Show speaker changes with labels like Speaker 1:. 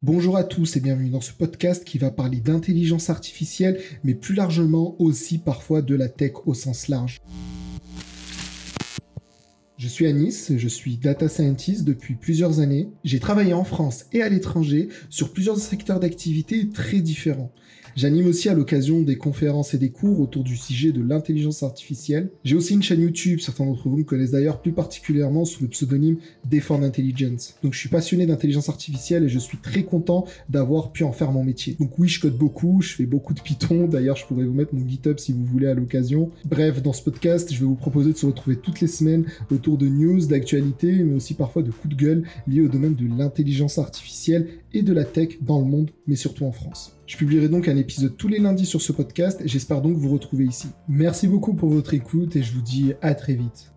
Speaker 1: Bonjour à tous et bienvenue dans ce podcast qui va parler d'intelligence artificielle, mais plus largement aussi parfois de la tech au sens large. Je suis Anis, je suis data scientist depuis plusieurs années. J'ai travaillé en France et à l'étranger sur plusieurs secteurs d'activité très différents. J'anime aussi à l'occasion des conférences et des cours autour du sujet de l'intelligence artificielle. J'ai aussi une chaîne YouTube, certains d'entre vous me connaissent d'ailleurs plus particulièrement sous le pseudonyme Defend Intelligence. Donc je suis passionné d'intelligence artificielle et je suis très content d'avoir pu en faire mon métier. Donc oui, je code beaucoup, je fais beaucoup de Python, d'ailleurs je pourrais vous mettre mon GitHub si vous voulez à l'occasion. Bref, dans ce podcast, je vais vous proposer de se retrouver toutes les semaines de news, d'actualités, mais aussi parfois de coups de gueule liés au domaine de l'intelligence artificielle et de la tech dans le monde, mais surtout en France. Je publierai donc un épisode tous les lundis sur ce podcast j'espère donc vous retrouver ici. Merci beaucoup pour votre écoute et je vous dis à très vite.